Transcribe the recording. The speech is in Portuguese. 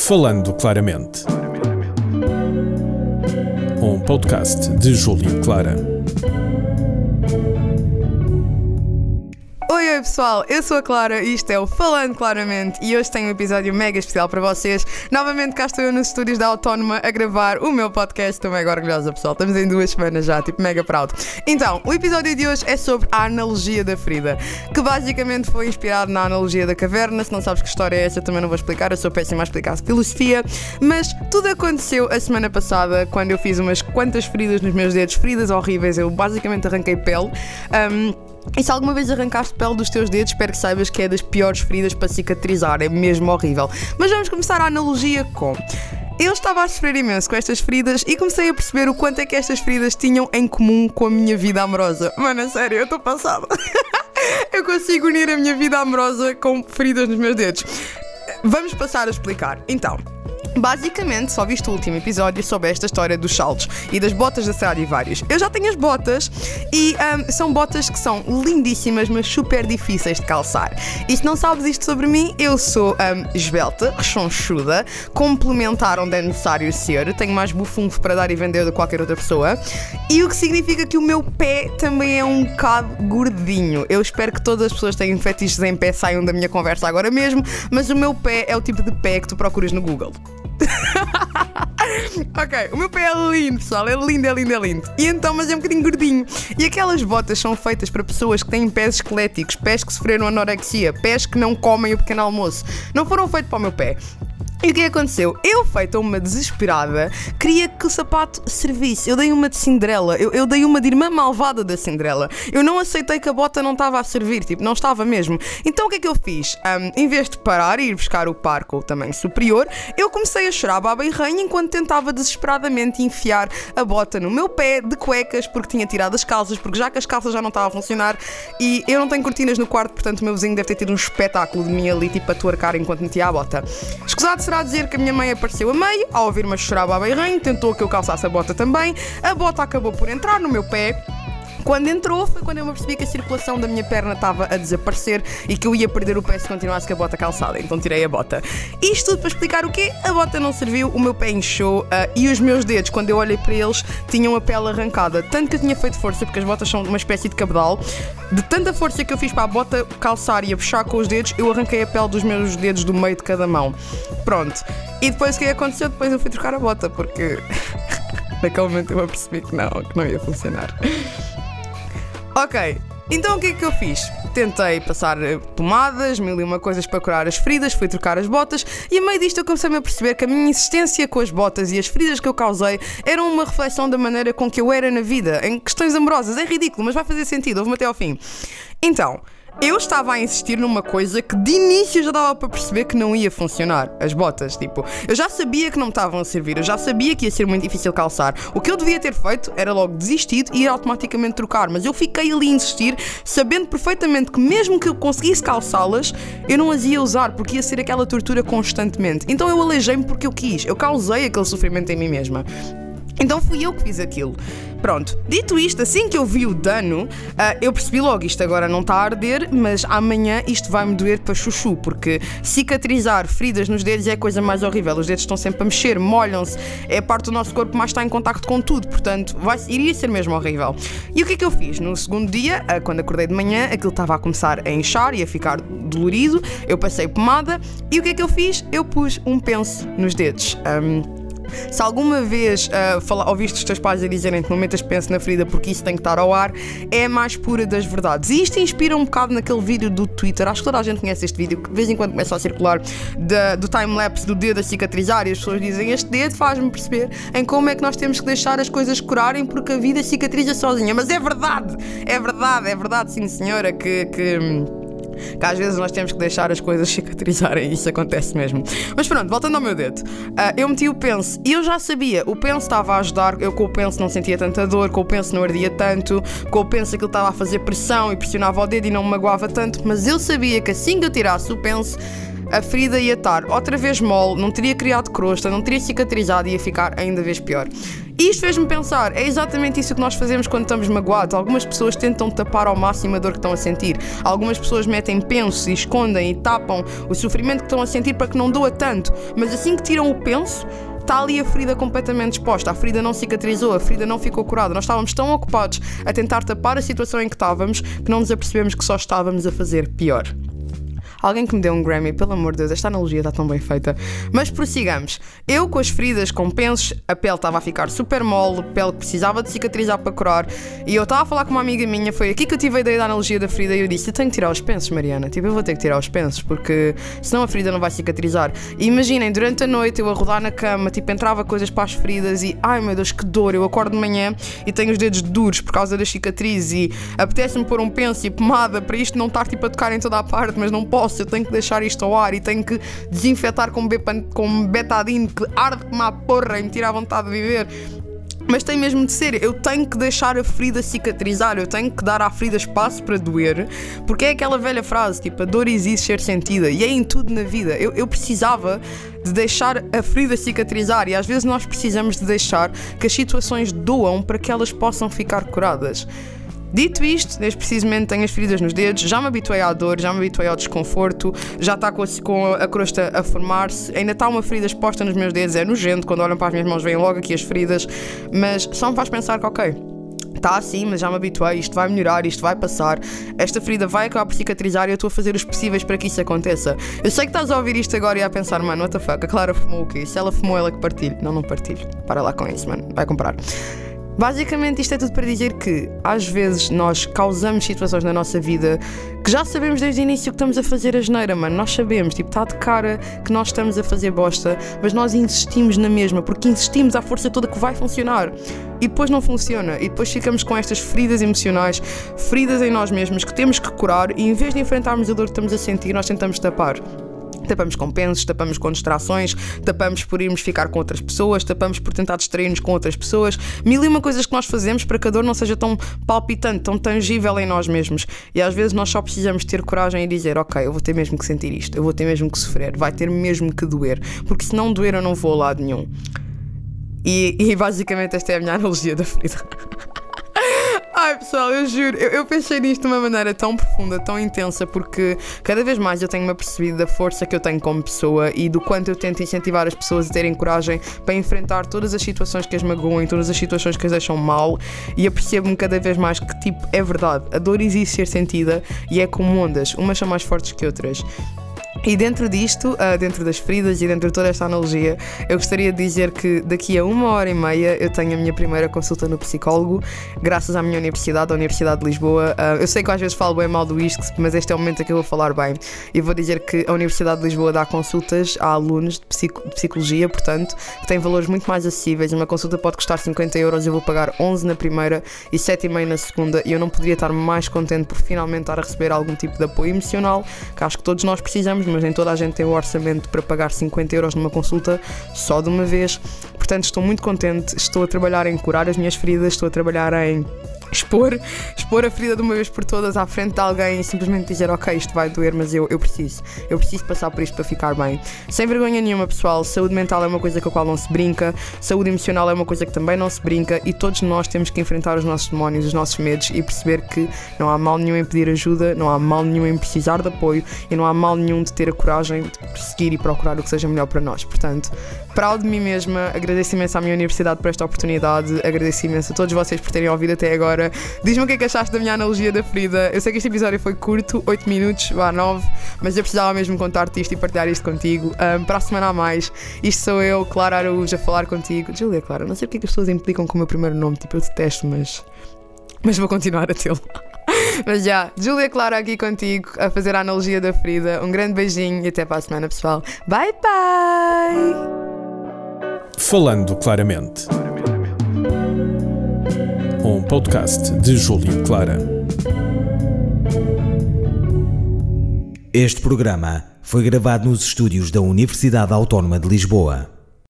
Falando Claramente. Um podcast de Júlio Clara. Oi pessoal, eu sou a Clara e isto é o Falando Claramente. E hoje tenho um episódio mega especial para vocês. Novamente cá estou eu nos estúdios da Autónoma a gravar o meu podcast, estou mega orgulhosa pessoal, estamos em duas semanas já, tipo mega proud. Então, o episódio de hoje é sobre a analogia da Frida, que basicamente foi inspirado na analogia da caverna, se não sabes que história é essa também não vou explicar, eu sou péssima a explicar filosofia, mas tudo aconteceu a semana passada quando eu fiz umas quantas feridas nos meus dedos, feridas horríveis, eu basicamente arranquei pele. Um, e se alguma vez arrancaste pele dos teus dedos, espero que saibas que é das piores feridas para cicatrizar, é mesmo horrível. Mas vamos começar a analogia com. Eu estava a sofrer imenso com estas feridas e comecei a perceber o quanto é que estas feridas tinham em comum com a minha vida amorosa. Mano, sério, eu estou passada. eu consigo unir a minha vida amorosa com feridas nos meus dedos. Vamos passar a explicar. Então. Basicamente, só viste o último episódio sobre esta história dos saltos e das botas da Stradivarius. Eu já tenho as botas e um, são botas que são lindíssimas, mas super difíceis de calçar. E se não sabes isto sobre mim, eu sou um, esbelta, rechonchuda, complementar onde é necessário ser, tenho mais bufunfo para dar e vender do que qualquer outra pessoa, e o que significa que o meu pé também é um bocado gordinho. Eu espero que todas as pessoas que têm fetiches em pé saiam da minha conversa agora mesmo, mas o meu pé é o tipo de pé que tu procuras no Google. ok, o meu pé é lindo, pessoal. É lindo, é lindo, é lindo. E então, mas é um bocadinho gordinho. E aquelas botas são feitas para pessoas que têm pés esqueléticos, pés que sofreram anorexia, pés que não comem o pequeno almoço. Não foram feitos para o meu pé. E o que aconteceu? Eu, feita uma desesperada, queria que o sapato servisse. Eu dei uma de Cinderela, eu, eu dei uma de irmã malvada da Cinderela. Eu não aceitei que a bota não estava a servir, tipo, não estava mesmo. Então o que é que eu fiz? Um, em vez de parar e ir buscar o par com o tamanho superior, eu comecei a chorar baba e ranha enquanto tentava desesperadamente enfiar a bota no meu pé de cuecas porque tinha tirado as calças, porque já que as calças já não estavam a funcionar e eu não tenho cortinas no quarto, portanto o meu vizinho deve ter tido um espetáculo de mim ali, tipo, a tuarcar enquanto metia a bota. Escusado será dizer que a minha mãe apareceu a meio, ao ouvir-me chorar a ranho, tentou que eu calçasse a bota também. A bota acabou por entrar no meu pé. Quando entrou foi quando eu me percebi que a circulação da minha perna estava a desaparecer e que eu ia perder o pé se continuasse com a bota calçada. Então tirei a bota. Isto tudo para explicar o quê? A bota não serviu, o meu pé inchou uh, e os meus dedos, quando eu olhei para eles, tinham a pele arrancada. Tanto que eu tinha feito força, porque as botas são uma espécie de cabedal. De tanta força que eu fiz para a bota calçar e a puxar com os dedos, eu arranquei a pele dos meus dedos do meio de cada mão. Pronto. E depois o que aconteceu? Depois eu fui trocar a bota, porque naquele momento eu percebi que não, que não ia funcionar. Ok, então o que é que eu fiz? Tentei passar eh, pomadas, mil e uma coisas para curar as feridas, fui trocar as botas e a meio disto eu comecei-me a perceber que a minha insistência com as botas e as feridas que eu causei eram uma reflexão da maneira com que eu era na vida, em questões amorosas. É ridículo, mas vai fazer sentido, ouve-me até ao fim. Então, eu estava a insistir numa coisa que de início já dava para perceber que não ia funcionar. As botas, tipo, eu já sabia que não me estavam a servir, eu já sabia que ia ser muito difícil calçar. O que eu devia ter feito era logo desistir e ir automaticamente trocar, mas eu fiquei ali a insistir, sabendo perfeitamente que mesmo que eu conseguisse calçá-las, eu não as ia usar porque ia ser aquela tortura constantemente. Então eu aleijei-me porque eu quis, eu causei aquele sofrimento em mim mesma. Então fui eu que fiz aquilo. Pronto, dito isto, assim que eu vi o dano, uh, eu percebi logo isto agora não está a arder, mas amanhã isto vai-me doer para chuchu, porque cicatrizar feridas nos dedos é a coisa mais horrível. Os dedos estão sempre a mexer, molham-se, é a parte do nosso corpo mais está em contacto com tudo, portanto, vai, iria ser mesmo horrível. E o que é que eu fiz? No segundo dia, uh, quando acordei de manhã, aquilo estava a começar a inchar e a ficar dolorido, eu passei pomada e o que é que eu fiz? Eu pus um penso nos dedos. Um, se alguma vez uh, fala, ouviste os teus pais a dizerem que não metas penso na ferida porque isso tem que estar ao ar, é a mais pura das verdades. E isto inspira um bocado naquele vídeo do Twitter. Acho que toda a gente conhece este vídeo, que de vez em quando começa a circular do time-lapse do dedo a cicatrizar e as pessoas dizem este dedo faz-me perceber em como é que nós temos que deixar as coisas curarem porque a vida cicatriza sozinha. Mas é verdade, é verdade, é verdade, sim senhora, que, que que às vezes nós temos que deixar as coisas cicatrizarem, isso acontece mesmo. Mas pronto, voltando ao meu dedo, uh, eu meti o penso e eu já sabia, o penso estava a ajudar, eu com o penso não sentia tanta dor, com o penso não ardia tanto, com o penso aquilo estava a fazer pressão e pressionava o dedo e não me magoava tanto, mas eu sabia que assim que eu tirasse o penso, a ferida ia estar outra vez mole, não teria criado crosta, não teria cicatrizado e ia ficar ainda vez pior. E isto fez-me pensar, é exatamente isso que nós fazemos quando estamos magoados. Algumas pessoas tentam tapar ao máximo a dor que estão a sentir. Algumas pessoas metem penso e escondem e tapam o sofrimento que estão a sentir para que não doa tanto. Mas assim que tiram o penso, está ali a ferida completamente exposta. A ferida não cicatrizou, a ferida não ficou curada. Nós estávamos tão ocupados a tentar tapar a situação em que estávamos que não nos apercebemos que só estávamos a fazer pior. Alguém que me deu um Grammy, pelo amor de Deus, esta analogia está tão bem feita. Mas prossigamos. Eu com as feridas, com pensos, a pele estava a ficar super mole, pele que precisava de cicatrizar para curar. E eu estava a falar com uma amiga minha, foi aqui que eu tive a ideia da analogia da ferida e eu disse: Eu tenho que tirar os pensos, Mariana. Tipo, eu vou ter que tirar os pensos, porque senão a ferida não vai cicatrizar. E imaginem, durante a noite eu a rodar na cama, tipo, entrava coisas para as feridas e ai meu Deus, que dor. Eu acordo de manhã e tenho os dedos duros por causa das cicatrizes e apetece-me pôr um penso e pomada para isto não estar tipo a tocar em toda a parte, mas não posso eu tenho que deixar isto ao ar e tenho que desinfetar com, com betadine que arde como a porra e me tira a vontade de viver. Mas tem mesmo de ser, eu tenho que deixar a ferida cicatrizar, eu tenho que dar à ferida espaço para doer, porque é aquela velha frase, tipo, a dor existe ser sentida, e é em tudo na vida. Eu, eu precisava de deixar a ferida cicatrizar, e às vezes nós precisamos de deixar que as situações doam para que elas possam ficar curadas. Dito isto, neste precisamente tenho as feridas nos dedos, já me habituei à dor, já me habituei ao desconforto, já está com a, crosta a formar-se, ainda está uma ferida exposta nos meus dedos, é nojento, quando olham para as minhas mãos vêm logo aqui as feridas, mas só me faz pensar que, ok, está assim, mas já me habituei, isto vai melhorar, isto vai passar, esta ferida vai acabar por cicatrizar e eu estou a fazer os possíveis para que isso aconteça. Eu sei que estás a ouvir isto agora e a pensar, mano, what the fuck, a Clara fumou o quê? Se ela fumou, ela que partilhe. Não, não partilho. Para lá com isso, mano, vai comprar. Basicamente, isto é tudo para dizer que às vezes nós causamos situações na nossa vida que já sabemos desde o início que estamos a fazer a geneira, mano. Nós sabemos, tipo, está de cara que nós estamos a fazer bosta, mas nós insistimos na mesma, porque insistimos à força toda que vai funcionar. E depois não funciona, e depois ficamos com estas feridas emocionais, feridas em nós mesmos que temos que curar, e em vez de enfrentarmos a dor que estamos a sentir, nós tentamos tapar tapamos com pensos, tapamos com distrações, tapamos por irmos ficar com outras pessoas, tapamos por tentar distrair-nos com outras pessoas. Mil e uma coisas que nós fazemos para que a dor não seja tão palpitante, tão tangível em nós mesmos. E às vezes nós só precisamos ter coragem e dizer: Ok, eu vou ter mesmo que sentir isto, eu vou ter mesmo que sofrer, vai ter mesmo que doer, porque se não doer eu não vou a lado nenhum. E, e basicamente esta é a minha analogia da ferida. Ai pessoal, eu juro, eu, eu, pensei nisto de uma maneira tão profunda, tão intensa, porque cada vez mais eu tenho-me apercebido da força que eu tenho como pessoa e do quanto eu tento incentivar as pessoas a terem coragem para enfrentar todas as situações que as magoam, todas as situações que as deixam mal e apercebo-me cada vez mais que, tipo, é verdade, a dor existe ser sentida e é como ondas, umas são mais fortes que outras. E dentro disto, uh, dentro das feridas e dentro de toda esta analogia, eu gostaria de dizer que daqui a uma hora e meia eu tenho a minha primeira consulta no psicólogo, graças à minha universidade, a Universidade de Lisboa. Uh, eu sei que às vezes falo bem mal do ISCS, mas este é o momento em que eu vou falar bem. E vou dizer que a Universidade de Lisboa dá consultas a alunos de, de psicologia, portanto, que têm valores muito mais acessíveis. Uma consulta pode custar 50 euros, eu vou pagar 11 na primeira e 7,5 na segunda. E eu não poderia estar mais contente por finalmente estar a receber algum tipo de apoio emocional, que acho que todos nós precisamos mas nem toda a gente tem o orçamento para pagar 50 euros numa consulta só de uma vez. Portanto, estou muito contente, estou a trabalhar em curar as minhas feridas, estou a trabalhar em expor, expor a ferida de uma vez por todas à frente de alguém e simplesmente dizer ok, isto vai doer, mas eu, eu preciso, eu preciso passar por isto para ficar bem. Sem vergonha nenhuma, pessoal, saúde mental é uma coisa com a qual não se brinca, saúde emocional é uma coisa que também não se brinca e todos nós temos que enfrentar os nossos demónios, os nossos medos e perceber que não há mal nenhum em pedir ajuda, não há mal nenhum em precisar de apoio e não há mal nenhum de ter a coragem de perseguir e procurar o que seja melhor para nós. Portanto, proud de mim mesma, agradeço imenso à minha universidade por esta oportunidade, agradeço imenso a todos vocês por terem ouvido até agora agora. Diz-me o que é que achaste da minha analogia da ferida. Eu sei que este episódio foi curto, 8 minutos, vá 9, mas eu precisava mesmo contar-te isto e partilhar isto contigo. Um, para a semana a mais, isto sou eu, Clara Araújo, a falar contigo. Julia, Clara, não sei porque é que as pessoas implicam com o meu primeiro nome, tipo, eu detesto, mas. Mas vou continuar a tê-lo. Mas já, Júlia Clara aqui contigo a fazer a analogia da ferida. Um grande beijinho e até para a semana, pessoal. Bye bye! Falando claramente um podcast de Júlio Clara. Este programa foi gravado nos estúdios da Universidade Autónoma de Lisboa.